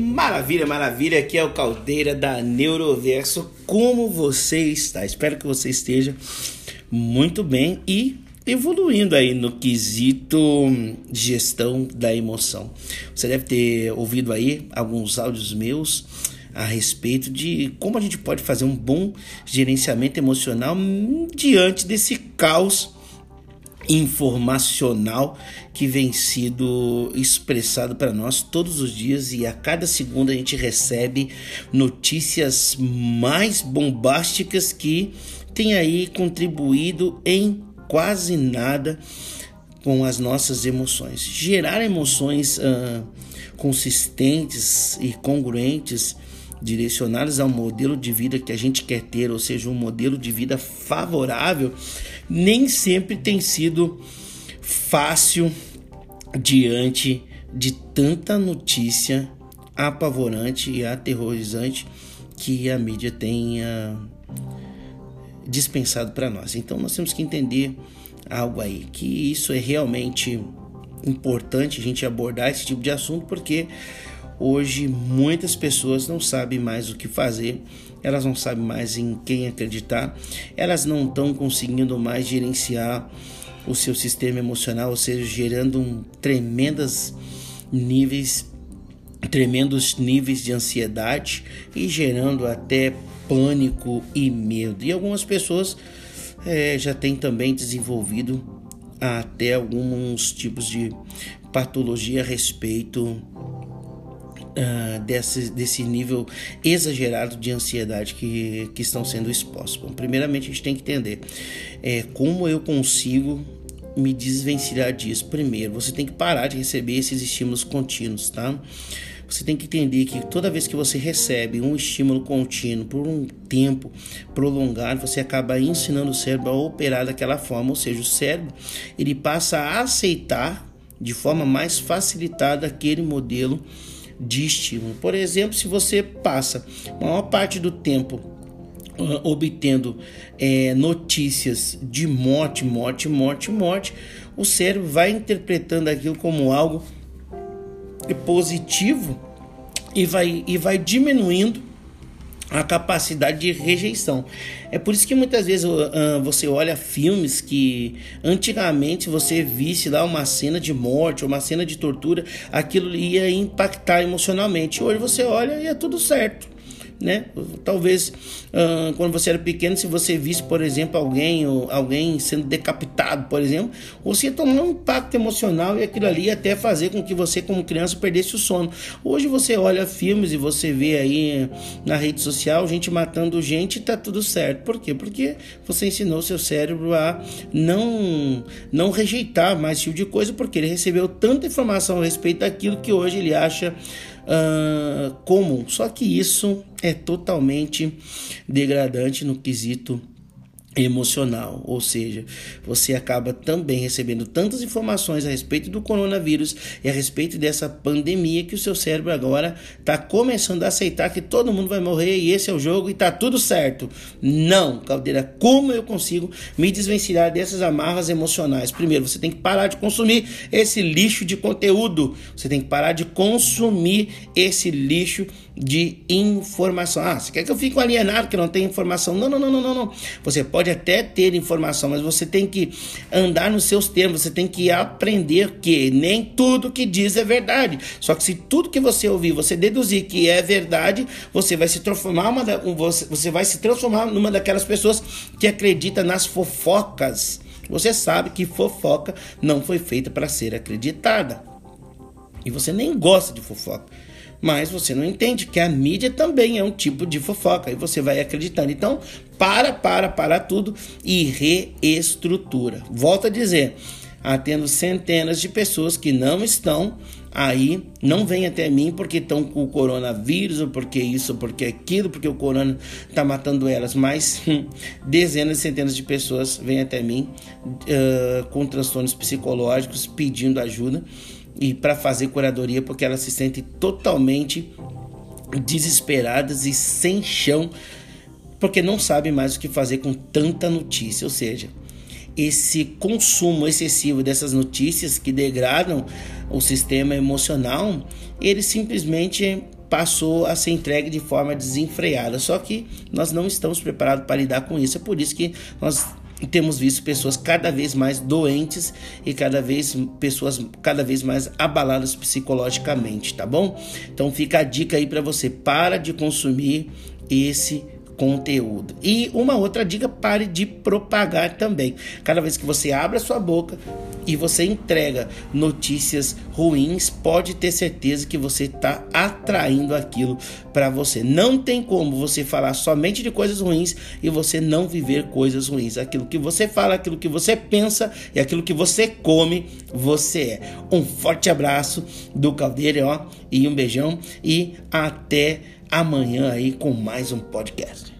Maravilha, maravilha. Aqui é o Caldeira da Neuroverso. Como você está? Espero que você esteja muito bem e evoluindo aí no quesito gestão da emoção. Você deve ter ouvido aí alguns áudios meus a respeito de como a gente pode fazer um bom gerenciamento emocional diante desse caos informacional que vem sido expressado para nós todos os dias e a cada segundo a gente recebe notícias mais bombásticas que têm aí contribuído em quase nada com as nossas emoções. Gerar emoções uh, consistentes e congruentes direcionadas ao modelo de vida que a gente quer ter, ou seja, um modelo de vida favorável, nem sempre tem sido fácil diante de tanta notícia apavorante e aterrorizante que a mídia tenha dispensado para nós. Então nós temos que entender algo aí, que isso é realmente importante a gente abordar esse tipo de assunto porque Hoje muitas pessoas não sabem mais o que fazer, elas não sabem mais em quem acreditar, elas não estão conseguindo mais gerenciar o seu sistema emocional, ou seja, gerando um tremendas níveis tremendos níveis de ansiedade e gerando até pânico e medo. E algumas pessoas é, já têm também desenvolvido até alguns tipos de patologia a respeito uh, desse, desse nível exagerado de ansiedade que, que estão sendo expostos. Bom, primeiramente, a gente tem que entender é, como eu consigo me desvencilhar disso. Primeiro, você tem que parar de receber esses estímulos contínuos, tá? Você tem que entender que toda vez que você recebe um estímulo contínuo por um tempo prolongado, você acaba ensinando o cérebro a operar daquela forma, ou seja, o cérebro ele passa a aceitar de forma mais facilitada aquele modelo de estímulo. Por exemplo, se você passa a maior parte do tempo uh, obtendo é, notícias de morte, morte, morte, morte, o cérebro vai interpretando aquilo como algo positivo e vai, e vai diminuindo a capacidade de rejeição. É por isso que muitas vezes uh, você olha filmes que antigamente você visse lá uma cena de morte, uma cena de tortura, aquilo ia impactar emocionalmente. Hoje você olha e é tudo certo né? Talvez uh, quando você era pequeno, se você visse, por exemplo, alguém alguém sendo decapitado, por exemplo, você tomar um impacto emocional e aquilo ali até fazer com que você, como criança, perdesse o sono. Hoje você olha filmes e você vê aí na rede social gente matando gente e tá tudo certo. Por quê? Porque você ensinou seu cérebro a não não rejeitar mais esse tipo de coisa, porque ele recebeu tanta informação a respeito daquilo que hoje ele acha uh, comum. Só que isso é totalmente degradante no quesito emocional, ou seja, você acaba também recebendo tantas informações a respeito do coronavírus e a respeito dessa pandemia que o seu cérebro agora está começando a aceitar que todo mundo vai morrer e esse é o jogo e tá tudo certo. Não, Caldeira, como eu consigo me desvencilhar dessas amarras emocionais? Primeiro, você tem que parar de consumir esse lixo de conteúdo. Você tem que parar de consumir esse lixo de informação. Ah, você quer que eu fique alienado que não tem informação? Não, não, não, não, não, não. Você pode até ter informação, mas você tem que andar nos seus termos, você tem que aprender que nem tudo que diz é verdade. Só que se tudo que você ouvir, você deduzir que é verdade, você vai se transformar uma da, você vai se transformar numa daquelas pessoas que acredita nas fofocas. Você sabe que fofoca não foi feita para ser acreditada. E você nem gosta de fofoca mas você não entende que a mídia também é um tipo de fofoca e você vai acreditando. Então, para, para, para tudo e reestrutura. Volto a dizer, atendo centenas de pessoas que não estão aí, não vêm até mim porque estão com o coronavírus, ou porque isso, porque aquilo, porque o corona está matando elas, mas dezenas e centenas de pessoas vêm até mim uh, com transtornos psicológicos pedindo ajuda e para fazer curadoria porque elas se sentem totalmente desesperadas e sem chão porque não sabem mais o que fazer com tanta notícia, ou seja, esse consumo excessivo dessas notícias que degradam o sistema emocional, ele simplesmente passou a ser entregue de forma desenfreada. Só que nós não estamos preparados para lidar com isso. É por isso que nós temos visto pessoas cada vez mais doentes e cada vez pessoas cada vez mais abaladas psicologicamente, tá bom? Então fica a dica aí para você, para de consumir esse conteúdo. E uma outra dica, pare de propagar também. Cada vez que você abre a sua boca e você entrega notícias ruins, pode ter certeza que você está atraindo aquilo para você. Não tem como você falar somente de coisas ruins e você não viver coisas ruins. Aquilo que você fala, aquilo que você pensa e aquilo que você come, você é. Um forte abraço do Caldeira, e um beijão e até amanhã aí com mais um podcast.